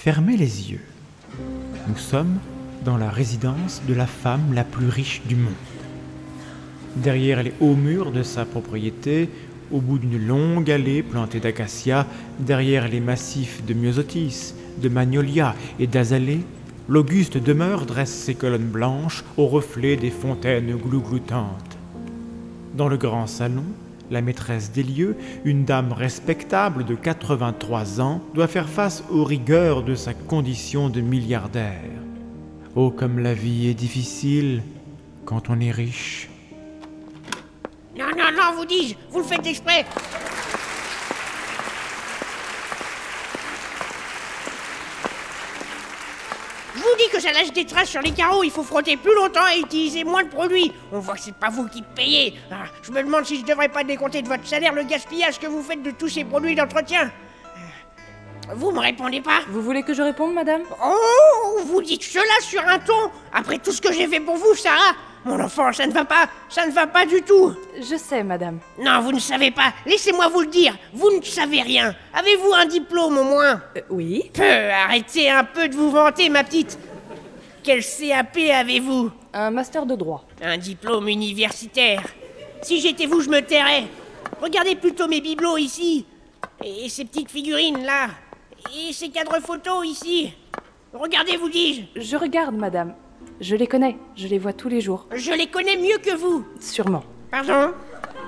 Fermez les yeux. Nous sommes dans la résidence de la femme la plus riche du monde. Derrière les hauts murs de sa propriété, au bout d'une longue allée plantée d'acacias, derrière les massifs de myosotis, de magnolia et d'azalées, l'auguste demeure dresse ses colonnes blanches au reflet des fontaines glougloutantes. Dans le grand salon, la maîtresse des lieux, une dame respectable de 83 ans, doit faire face aux rigueurs de sa condition de milliardaire. Oh, comme la vie est difficile quand on est riche. Non, non, non, vous dis-je, vous le faites exprès. Je vous dis que ça lâche des traces sur les carreaux, il faut frotter plus longtemps et utiliser moins de produits. On voit que c'est pas vous qui payez. Ah, je me demande si je devrais pas décompter de votre salaire le gaspillage que vous faites de tous ces produits d'entretien. Euh, Vous me répondez pas? Vous voulez que je réponde, madame? Oh, vous dites cela sur un ton. Après tout ce que j'ai fait pour vous, Sarah Mon enfant, ça ne va pas, ça ne va pas du tout. Je sais, madame. Non, vous ne savez pas, laissez-moi vous le dire, vous ne savez rien. Avez-vous un diplôme au moins? Euh, oui. Peu, arrêtez un peu de vous vanter, ma petite Quel CAP avez-vous Un master de droit. Un diplôme universitaire Si j'étais vous, je me tairais Regardez plutôt mes bibelots ici Et ces petites figurines là Et ces cadres photos ici Regardez, vous dis-je Je regarde, madame. Je les connais. Je les vois tous les jours. Je les connais mieux que vous. Sûrement. Pardon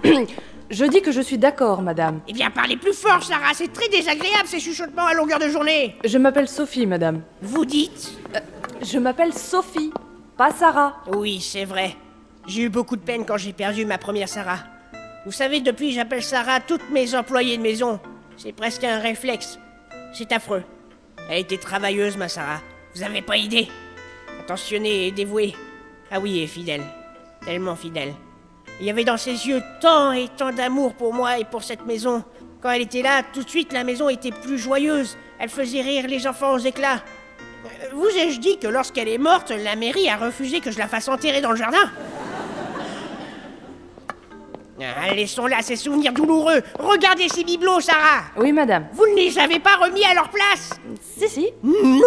Je dis que je suis d'accord, madame. Eh bien, parlez plus fort, Sarah. C'est très désagréable ces chuchotements à longueur de journée. Je m'appelle Sophie, madame. Vous dites Je m'appelle Sophie, pas Sarah. Oui, c'est vrai. J'ai eu beaucoup de peine quand j'ai perdu ma première Sarah. Vous savez, depuis, j'appelle Sarah toutes mes employées de maison. C'est presque un réflexe. C'est affreux. Elle était travailleuse, ma Sarah. Vous avez pas idée Attentionnée et dévouée. Ah oui, et fidèle. Tellement fidèle. Il y avait dans ses yeux tant et tant d'amour pour moi et pour cette maison. Quand elle était là, tout de suite, la maison était plus joyeuse. Elle faisait rire les enfants aux éclats. Vous ai-je dit que lorsqu'elle est morte, la mairie a refusé que je la fasse enterrer dans le jardin? Ah, Laissons là ces souvenirs douloureux. Regardez ces bibelots, Sarah. Oui, madame. Vous ne les avez pas remis à leur place? Si, si. Non.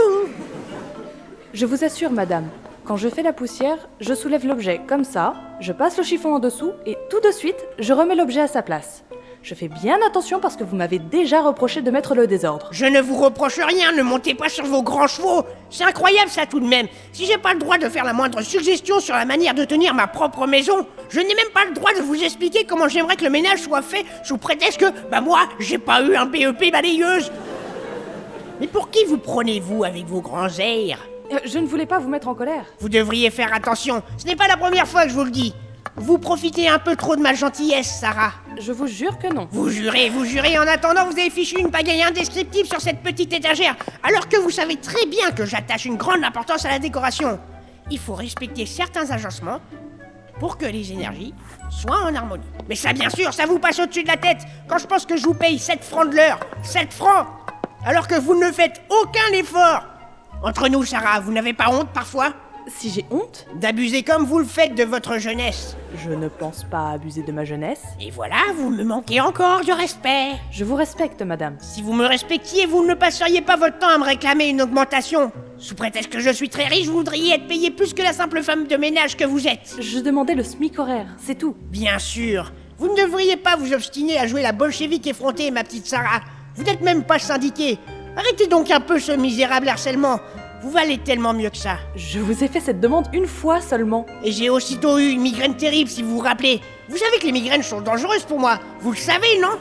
Je vous assure, madame. Quand je fais la poussière, je soulève l'objet comme ça, je passe le chiffon en dessous et tout de suite, je remets l'objet à sa place. Je fais bien attention parce que vous m'avez déjà reproché de mettre le désordre. Je ne vous reproche rien, ne montez pas sur vos grands chevaux. C'est incroyable ça tout de même. Si j'ai pas le droit de faire la moindre suggestion sur la manière de tenir ma propre maison, je n'ai même pas le droit de vous expliquer comment j'aimerais que le ménage soit fait sous prétexte que, bah moi, j'ai pas eu un BEP balayeuse. Mais pour qui vous prenez-vous avec vos grands airs? Euh, Je ne voulais pas vous mettre en colère. Vous devriez faire attention. Ce n'est pas la première fois que je vous le dis. Vous profitez un peu trop de ma gentillesse, Sarah. Je vous jure que non. Vous jurez, vous jurez, en attendant, vous avez fichu une pagaille indescriptible sur cette petite étagère, alors que vous savez très bien que j'attache une grande importance à la décoration. Il faut respecter certains agencements pour que les énergies soient en harmonie. Mais ça, bien sûr, ça vous passe au-dessus de la tête quand je pense que je vous paye 7 francs de l'heure. 7 francs Alors que vous ne faites aucun effort Entre nous, Sarah, vous n'avez pas honte parfois? Si j'ai honte, D'abuser comme vous le faites de votre jeunesse. je ne pense pas abuser de ma jeunesse. Et voilà, vous me manquez encore de respect. Je vous respecte, madame. Si vous me respectiez, vous ne passeriez pas votre temps à me réclamer une augmentation. Sous prétexte que je suis très riche, vous voudriez être payé plus que la simple femme de ménage que vous êtes. Je demandais le SMIC horaire, c'est tout. Bien sûr. Vous ne devriez pas vous obstiner à jouer la bolchevique effrontée, ma petite Sarah. Vous n'êtes même pas syndiquée. Arrêtez donc un peu ce misérable harcèlement. Vous valez tellement mieux que ça. Je vous ai fait cette demande une fois seulement. Et j'ai aussitôt eu une migraine terrible, si vous vous rappelez. Vous savez que les migraines sont dangereuses pour moi. Vous le savez, non?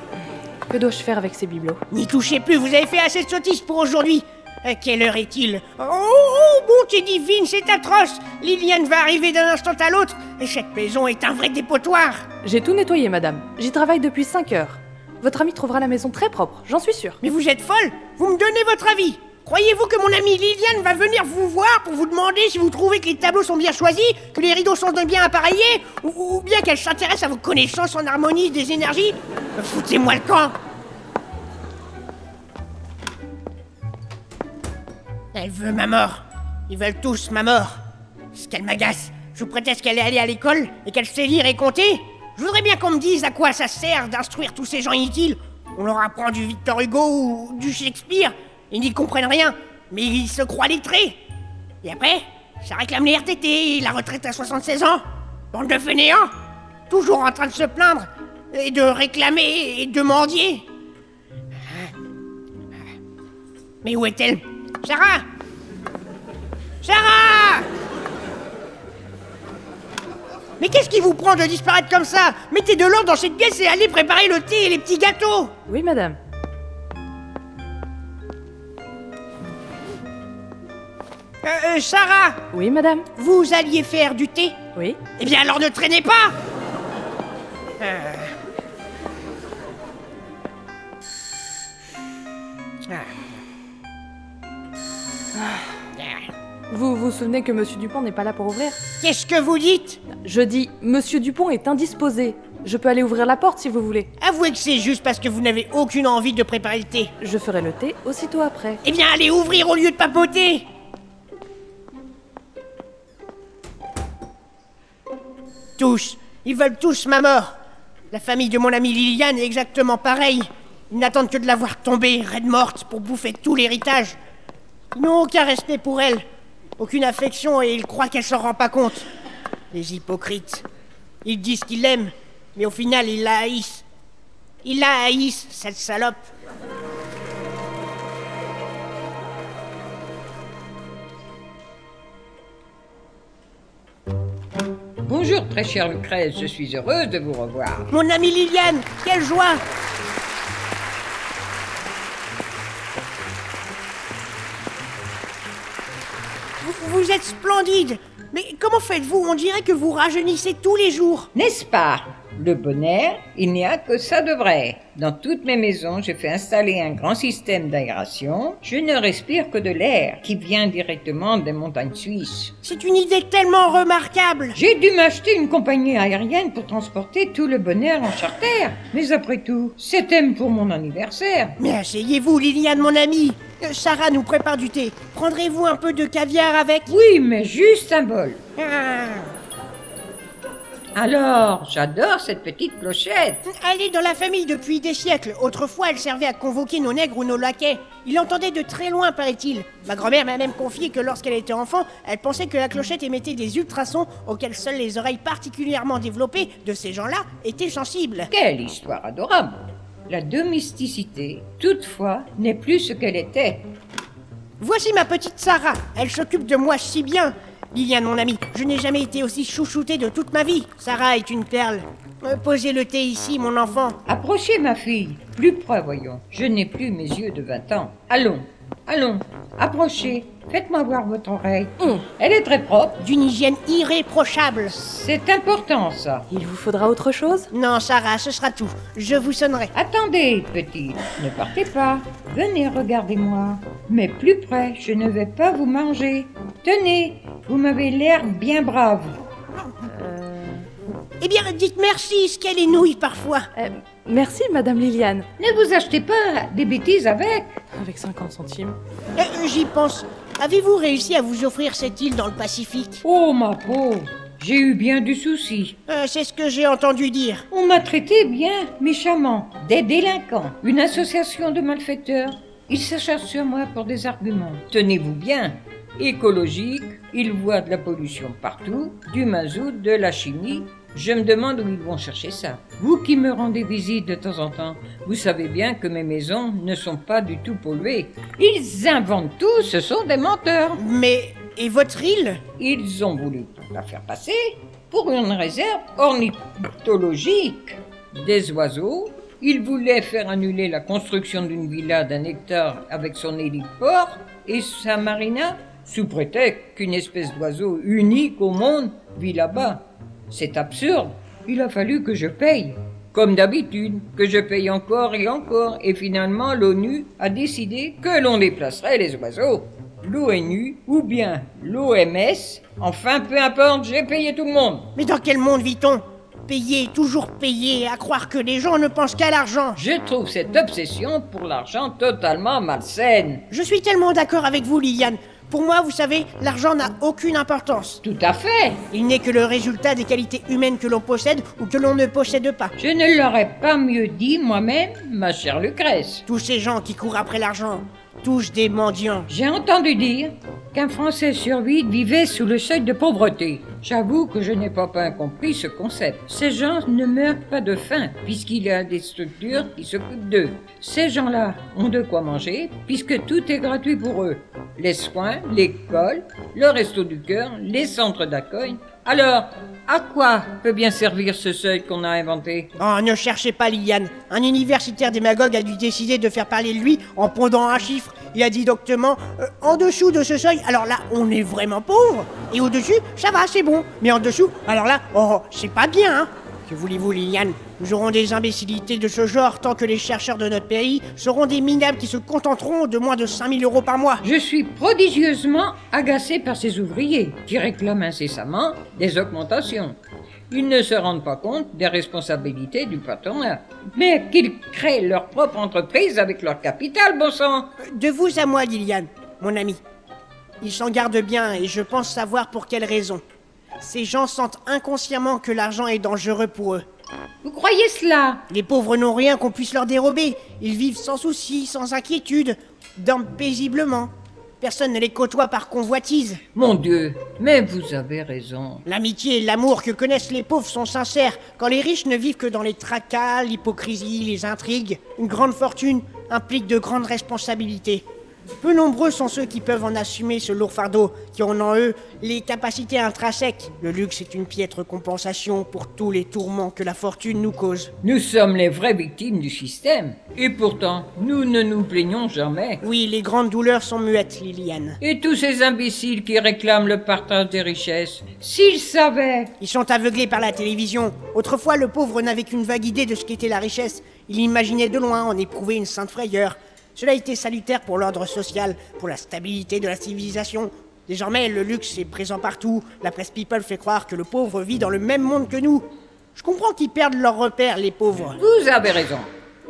Que dois-je faire avec ces bibelots? N'y touchez plus, vous avez fait assez de sottises pour aujourd'hui. À quelle heure est-il? Oh, oh, bonté divine, c'est atroce Liliane va arriver d'un instant à l'autre, et cette maison est un vrai dépotoir J'ai tout nettoyé, madame. J'y travaille depuis 5 heures. Votre ami trouvera la maison très propre, j'en suis sûre. Mais vous êtes folle Vous me donnez votre avis Croyez-vous que mon amie Liliane va venir vous voir pour vous demander si vous trouvez que les tableaux sont bien choisis, que les rideaux sont bien appareillés, ou, bien qu'elle s'intéresse à vos connaissances en harmonie des énergies? Foutez-moi le camp Elle veut ma mort. Ils veulent tous ma mort. Ce qu'elle m'agace. Je prétexte qu'elle est allée à l'école et qu'elle sait lire et compter. Je voudrais bien qu'on me dise à quoi ça sert d'instruire tous ces gens inutiles. On leur apprend du Victor Hugo ou du Shakespeare. Ils n'y comprennent rien. mais il se croit lettré. Et après, ça réclame les RTT la retraite à 76 ans. Bande de fainéants, toujours en train de se plaindre et de réclamer et de mendier. Mais où est-elle? Sarah Sarah Mais qu'est-ce qui vous prend de disparaître comme ça? Mettez de l'ordre dans cette pièce et allez préparer le thé et les petits gâteaux Oui, madame. Euh, euh, Sarah Oui, madame. Vous alliez faire du thé Oui. Eh bien alors ne traînez pas Euh. Ah. Vous vous souvenez que Monsieur Dupont n'est pas là pour ouvrir Qu'est-ce que vous dites Je dis, Monsieur Dupont est indisposé. Je peux aller ouvrir la porte si vous voulez. Avouez que c'est juste parce que vous n'avez aucune envie de préparer le thé. Je ferai le thé aussitôt après. Eh bien allez ouvrir au lieu de papoter Ils veulent tous ma mort. La famille de mon amie Liliane est exactement pareille. Ils n'attendent que de la voir tomber, raide morte, pour bouffer tout l'héritage. Ils n'ont aucun respect pour elle, aucune affection et ils croient qu'elle s'en rend pas compte. Les hypocrites. Ils disent qu'ils l'aiment, mais au final ils la haïssent. Ils la haïssent, cette salope. Très chère Lucrèce, je suis heureuse de vous revoir. Mon amie Liliane, quelle joie vous, vous êtes splendide Mais comment faites-vous? On dirait que vous rajeunissez tous les jours. N'est-ce pas? Le bonheur, il n'y a que ça de vrai. Dans toutes mes maisons, j'ai fait installer un grand système d'aération. Je ne respire que de l'air qui vient directement des montagnes suisses. C'est une idée tellement remarquable J'ai dû m'acheter une compagnie aérienne pour transporter tout le bonheur en charter. Mais après tout, c'était pour mon anniversaire. Mais asseyez-vous, Liliane, mon amie Euh, Sarah nous prépare du thé. Prendrez-vous un peu de caviar avec? Oui, mais juste un bol. Ah. Alors, j'adore cette petite clochette. Elle est dans la famille depuis des siècles. Autrefois, elle servait à convoquer nos nègres ou nos laquais. Il l'entendait de très loin, paraît-il. Ma grand-mère m'a même confié que lorsqu'elle était enfant, elle pensait que la clochette émettait des ultrasons auxquels seules les oreilles particulièrement développées de ces gens-là étaient sensibles. Quelle histoire adorable La domesticité, toutefois, n'est plus ce qu'elle était. Voici ma petite Sarah. Elle s'occupe de moi si bien. Liliane, mon amie, je n'ai jamais été aussi chouchoutée de toute ma vie. Sarah est une perle. Euh, posez le thé ici, mon enfant. Approchez, ma fille. Plus près, voyons. Je n'ai plus mes yeux de 20 ans. Allons, allons, approchez. Faites-moi voir votre oreille. Hum, Elle est très propre. D'une hygiène irréprochable. C'est important, ça. Il vous faudra autre chose? Non, Sarah, ce sera tout. Je vous sonnerai. Attendez, petite, ne partez pas. Venez, regardez-moi. Mais plus près, je ne vais pas vous manger. Tenez, vous m'avez l'air bien brave. Eh bien, dites merci, ce qu'elle est nouille parfois. Euh, Merci, Madame Liliane. Ne vous achetez pas des bêtises avec. Avec 50 centimes. Euh, J'y pense. Avez-vous réussi à vous offrir cette île dans le Pacifique? Oh, ma pauvre, j'ai eu bien du souci. Euh, C'est ce que j'ai entendu dire. On m'a traité bien méchamment, des délinquants, une association de malfaiteurs. Ils s'acharnent sur moi pour des arguments. Tenez-vous bien, écologique, ils voient de la pollution partout, du mazout, de la chimie. Je me demande où ils vont chercher ça. Vous qui me rendez visite de temps en temps, vous savez bien que mes maisons ne sont pas du tout polluées. Ils inventent tout, ce sont des menteurs. Mais. Et votre île? Ils ont voulu la faire passer pour une réserve ornithologique des oiseaux. Ils voulaient faire annuler la construction d'une villa d'un hectare avec son héliport et sa marina sous prétexte qu'une espèce d'oiseau unique au monde vit là-bas. C'est absurde. Il a fallu que je paye. Comme d'habitude, que je paye encore et encore, et finalement l'ONU a décidé que l'on déplacerait les oiseaux. L'ONU ou bien l'OMS, enfin peu importe, j'ai payé tout le monde. Mais dans quel monde vit-on? Payer, toujours payer, à croire que les gens ne pensent qu'à l'argent. Je trouve cette obsession pour l'argent totalement malsaine. Je suis tellement d'accord avec vous, Liliane. Pour moi, vous savez, l'argent n'a aucune importance. Tout à fait. Il n'est que le résultat des qualités humaines que l'on possède ou que l'on ne possède pas. Je ne l'aurais pas mieux dit moi-même, ma chère Lucrèce. Tous ces gens qui courent après l'argent, tous des mendiants. J'ai entendu dire qu'un Français sur huit vivait sous le seuil de pauvreté. J'avoue que je n'ai pas bien compris ce concept. Ces gens ne meurent pas de faim, puisqu'il y a des structures qui s'occupent d'eux. Ces gens-là ont de quoi manger, puisque tout est gratuit pour eux. Les soins, l'école, le resto du cœur, les centres d'accueil. Alors, à quoi peut bien servir ce seuil qu'on a inventé? Oh, ne cherchez pas Liliane. Un universitaire démagogue a dû décider de faire parler de lui en pondant un chiffre. Il a dit doctement euh, en dessous de ce seuil, alors là, on est vraiment pauvre. Et au-dessus, ça va, c'est bon. Mais en dessous, alors là, oh, c'est pas bien, hein. Que voulez-vous, Liliane? Nous aurons des imbécilités de ce genre tant que les chercheurs de notre pays seront des minables qui se contenteront de moins de 5000 euros par mois. Je suis prodigieusement agacé par ces ouvriers qui réclament incessamment des augmentations. Ils ne se rendent pas compte des responsabilités du patronat, mais qu'ils créent leur propre entreprise avec leur capital, bon sang. De vous à moi, Liliane, mon ami. Ils s'en gardent bien et je pense savoir pour quelle raison. Ces gens sentent inconsciemment que l'argent est dangereux pour eux. Vous croyez cela? Les pauvres n'ont rien qu'on puisse leur dérober. Ils vivent sans souci, sans inquiétude, dorment paisiblement. Personne ne les côtoie par convoitise. Mon Dieu, mais vous avez raison. L'amitié et l'amour que connaissent les pauvres sont sincères, quand les riches ne vivent que dans les tracas, l'hypocrisie, les intrigues. Une grande fortune implique de grandes responsabilités. Peu nombreux sont ceux qui peuvent en assumer ce lourd fardeau, qui ont en eux les capacités intrinsèques. Le luxe est une piètre compensation pour tous les tourments que la fortune nous cause. Nous sommes les vraies victimes du système. Et pourtant, nous ne nous plaignons jamais. Oui, les grandes douleurs sont muettes, Liliane. Et tous ces imbéciles qui réclament le partage des richesses, s'ils savaient Ils sont aveuglés par la télévision. Autrefois, le pauvre n'avait qu'une vague idée de ce qu'était la richesse. Il imaginait de loin en éprouver une sainte frayeur. Cela était salutaire pour l'ordre social, pour la stabilité de la civilisation. Désormais, le luxe est présent partout. La presse People fait croire que le pauvre vit dans le même monde que nous. Je comprends qu'ils perdent leurs repères, les pauvres. Vous avez raison.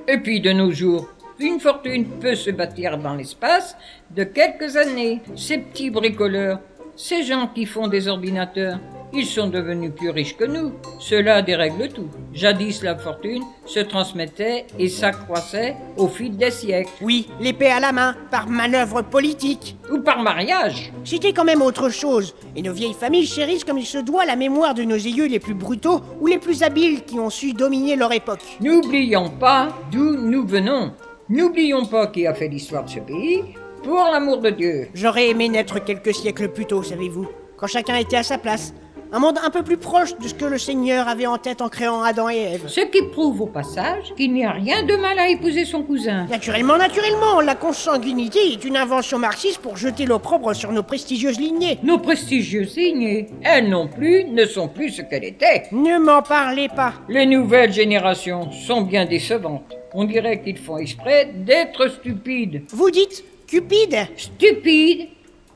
Et puis de nos jours, une fortune peut se bâtir dans l'espace de quelques années. Ces petits bricoleurs, ces gens qui font des ordinateurs, ils sont devenus plus riches que nous. Cela dérègle tout. Jadis, la fortune se transmettait et s'accroissait au fil des siècles. Oui, l'épée à la main, par manœuvre politique. Ou par mariage. C'était quand même autre chose. Et nos vieilles familles chérissent comme il se doit la mémoire de nos aïeux les plus brutaux ou les plus habiles qui ont su dominer leur époque. N'oublions pas d'où nous venons. N'oublions pas qui a fait l'histoire de ce pays. Pour l'amour de Dieu. J'aurais aimé naître quelques siècles plus tôt, savez-vous, quand chacun était à sa place. Un monde un peu plus proche de ce que le Seigneur avait en tête en créant Adam et Ève. Ce qui prouve au passage qu'il n'y a rien de mal à épouser son cousin. Naturellement, naturellement, la consanguinité est une invention marxiste pour jeter l'opprobre sur nos prestigieuses lignées. Nos prestigieuses lignées, elles non plus, ne sont plus ce qu'elles étaient. Ne m'en parlez pas. Les nouvelles générations sont bien décevantes. On dirait qu'ils font exprès d'être stupides. Vous dites Cupide Stupides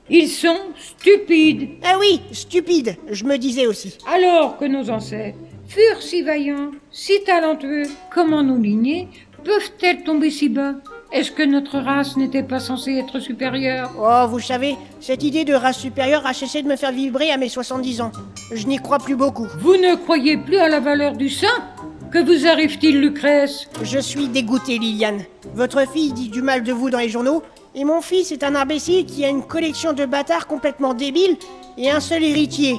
Ils sont stupides. Ah oui, stupide, je me disais aussi. Alors que nos ancêtres furent si vaillants, si talentueux, comment nos lignées peuvent-elles tomber si bas? Est-ce que notre race n'était pas censée être supérieure? Oh, vous savez, cette idée de race supérieure a cessé de me faire vibrer à mes 70 ans. Je n'y crois plus beaucoup. Vous ne croyez plus à la valeur du sang Que vous arrive-t-il, Lucrèce? Je suis dégoûté, Liliane. Votre fille dit du mal de vous dans les journaux, et mon fils est un imbécile qui a une collection de bâtards complètement débiles et un seul héritier.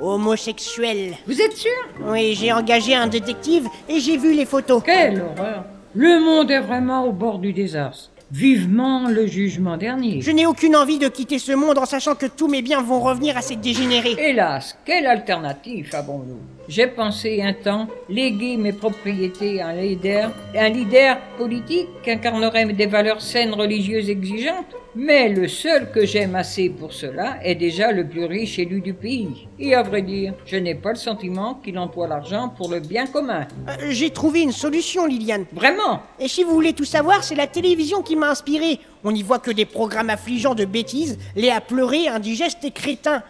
Homosexuel. Vous êtes sûr? Oui, j'ai engagé un détective et j'ai vu les photos. Quelle horreur Le monde est vraiment au bord du désastre. Vivement le jugement dernier. Je n'ai aucune envie de quitter ce monde en sachant que tous mes biens vont revenir à ces dégénérés. Hélas, quelle alternative avons-nous? J'ai pensé un temps léguer mes propriétés à un leader, un leader politique qui incarnerait des valeurs saines religieuses exigeantes. Mais le seul que j'aime assez pour cela est déjà le plus riche élu du pays. Et à vrai dire, je n'ai pas le sentiment qu'il emploie l'argent pour le bien commun. Euh, j'ai trouvé une solution, Liliane. Vraiment? Et si vous voulez tout savoir, c'est la télévision qui m'a inspiré. On n'y voit que des programmes affligeants de bêtises, les à pleurer, indigestes et crétins.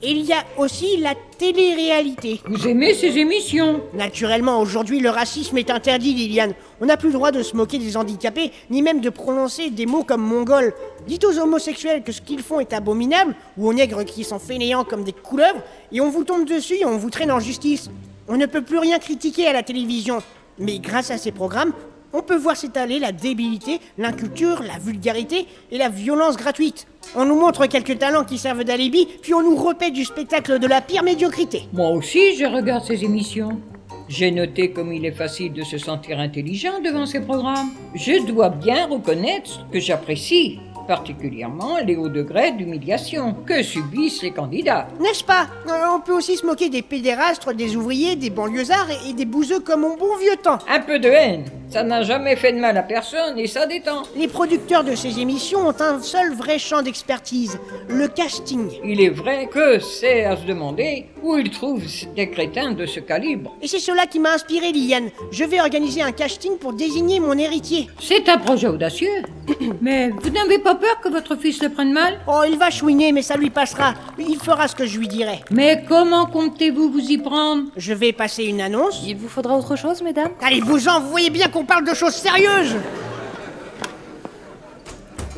Et il y a aussi la télé-réalité. Vous aimez ces émissions Naturellement, aujourd'hui, le racisme est interdit, Liliane. On n'a plus le droit de se moquer des handicapés, ni même de prononcer des mots comme mongol. Dites aux homosexuels que ce qu'ils font est abominable, ou aux nègres qui sont fainéants comme des couleuvres, et on vous tombe dessus et on vous traîne en justice. On ne peut plus rien critiquer à la télévision. Mais grâce à ces programmes, on peut voir s'étaler la débilité, l'inculture, la vulgarité et la violence gratuite. On nous montre quelques talents qui servent d'alibi, puis on nous repète du spectacle de la pire médiocrité. Moi aussi, je regarde ces émissions. J'ai noté comme il est facile de se sentir intelligent devant ces programmes. Je dois bien reconnaître que j'apprécie particulièrement les hauts degrés d'humiliation que subissent les candidats. N'est-ce pas? Euh, On peut aussi se moquer des pédérastres, des ouvriers, des banlieusards et, et des bouseux comme au bon vieux temps. Un peu de haine, ça n'a jamais fait de mal à personne et ça détend. Les producteurs de ces émissions ont un seul vrai champ d'expertise, le casting. Il est vrai que c'est à se demander où ils trouvent des crétins de ce calibre. Et c'est cela qui m'a inspiré, Liliane. Je vais organiser un casting pour désigner mon héritier. C'est un projet audacieux. Mais vous n'avez pas peur que votre fils le prenne mal? Oh, il va chouiner, mais ça lui passera. Il fera ce que je lui dirai. Mais comment comptez-vous vous y prendre? Je vais passer une annonce. Il vous faudra autre chose, mesdames? Allez, vous en, vous voyez bien qu'on parle de choses sérieuses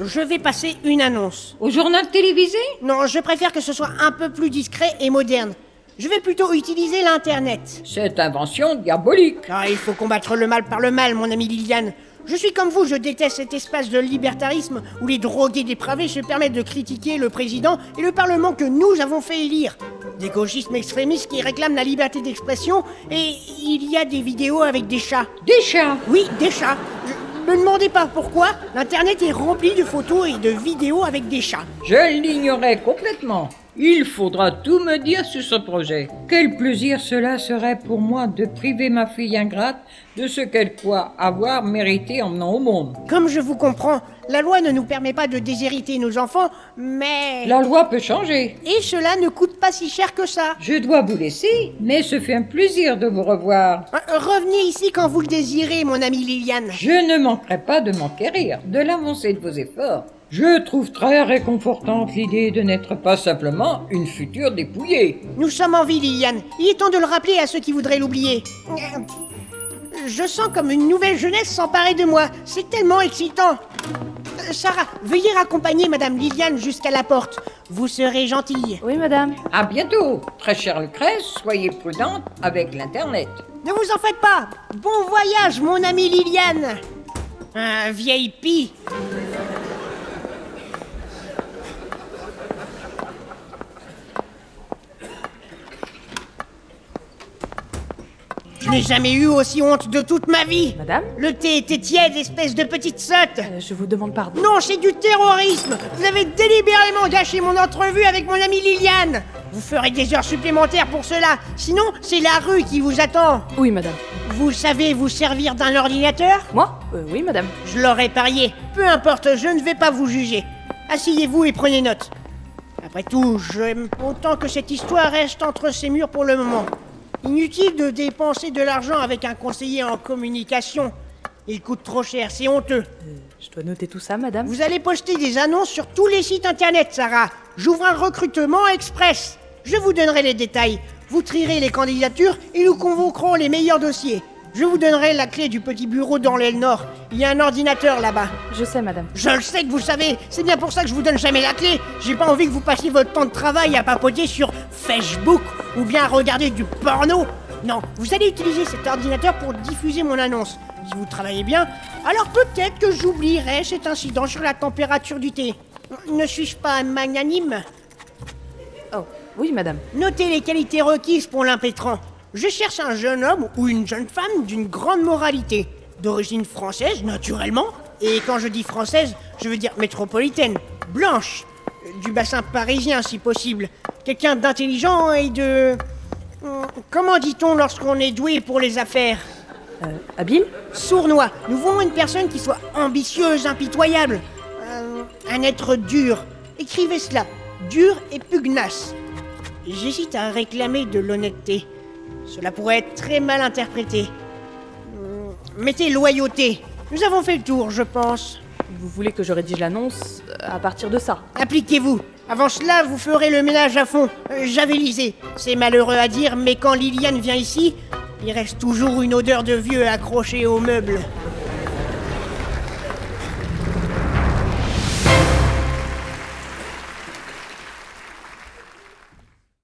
Je vais passer une annonce. Au journal télévisé? Non, je préfère que ce soit un peu plus discret et moderne. Je vais plutôt utiliser l'Internet. Cette invention diabolique. Ah, il faut combattre le mal par le mal, mon ami Liliane. Je suis comme vous, je déteste cet espace de libertarisme où les drogués dépravés se permettent de critiquer le président et le Parlement que nous avons fait élire. Des gauchismes extrémistes qui réclament la liberté d'expression et il y a des vidéos avec des chats. Des chats Oui, des chats. Je- Me demandez pas pourquoi, l'internet est rempli de photos et de vidéos avec des chats. Je l'ignorais complètement. Il faudra tout me dire sur ce projet. Quel plaisir cela serait pour moi de priver ma fille ingrate de ce qu'elle croit avoir mérité en venant au monde. Comme je vous comprends, la loi ne nous permet pas de déshériter nos enfants, mais... La loi peut changer. Et cela ne coûte pas si cher que ça. Je dois vous laisser, mais ce fait un plaisir de vous revoir. Euh, Revenez ici quand vous le désirez, mon ami Liliane. Je ne manquerai pas de m'enquérir de l'avancée de vos efforts. Je trouve très réconfortante l'idée de n'être pas simplement une future dépouillée. Nous sommes en vie, Liliane. Il est temps de le rappeler à ceux qui voudraient l'oublier. Je sens comme une nouvelle jeunesse s'emparer de moi. C'est tellement excitant. Euh, Sarah, veuillez raccompagner Madame Liliane jusqu'à la porte. Vous serez gentille. Oui, madame. À bientôt, très chère Lucrèce, soyez prudente avec l'Internet. Ne vous en faites pas. Bon voyage, mon ami Liliane. Un vieille pie. Je n'ai jamais eu aussi honte de toute ma vie. Madame Le thé était tiède, espèce de petite sotte. Euh, Je vous demande pardon. Non, c'est du terrorisme Vous avez délibérément gâché mon entrevue avec mon amie Liliane Vous ferez des heures supplémentaires pour cela, sinon c'est la rue qui vous attend Oui, madame. Vous savez vous servir d'un ordinateur? Moi? Euh, Oui, madame. Je l'aurais parié. Peu importe, je ne vais pas vous juger. Asseyez-vous et prenez note. Après tout, j'aime autant que cette histoire reste entre ces murs pour le moment. Inutile de dépenser de l'argent avec un conseiller en communication. Il coûte trop cher, c'est honteux. Euh, je dois noter tout ça, madame Vous allez poster des annonces sur tous les sites internet, Sarah. J'ouvre un recrutement express. Je vous donnerai les détails. Vous trierez les candidatures et nous convoquerons les meilleurs dossiers. Je vous donnerai la clé du petit bureau dans l'aile nord. Il y a un ordinateur là-bas. Je sais, madame. Je le sais que vous savez, c'est bien pour ça que je vous donne jamais la clé. J'ai pas envie que vous passiez votre temps de travail à papoter sur Facebook ou bien à regarder du porno. Non, vous allez utiliser cet ordinateur pour diffuser mon annonce. Si vous travaillez bien, alors peut-être que j'oublierai cet incident sur la température du thé. Ne suis-je pas magnanime? Oh, oui, madame. Notez les qualités requises pour l'impétrant. Je cherche un jeune homme ou une jeune femme d'une grande moralité, d'origine française, naturellement. Et quand je dis française, je veux dire métropolitaine, blanche, euh, du bassin parisien si possible. Quelqu'un d'intelligent et de... Hum, Comment dit-on lorsqu'on est doué pour les affaires? Euh, habile Sournois. Nous voulons une personne qui soit ambitieuse, impitoyable. Euh, un être dur. Écrivez cela. Dur et pugnace. J'hésite à réclamer de l'honnêteté. Cela pourrait être très mal interprété. Hum, Mettez loyauté. Nous avons fait le tour, je pense. Vous voulez que je rédige l'annonce euh, à partir de ça Appliquez-vous. Avant cela, vous ferez le ménage à fond. Euh, Javelisez. C'est malheureux à dire, mais quand Liliane vient ici, il reste toujours une odeur de vieux accroché aux meubles.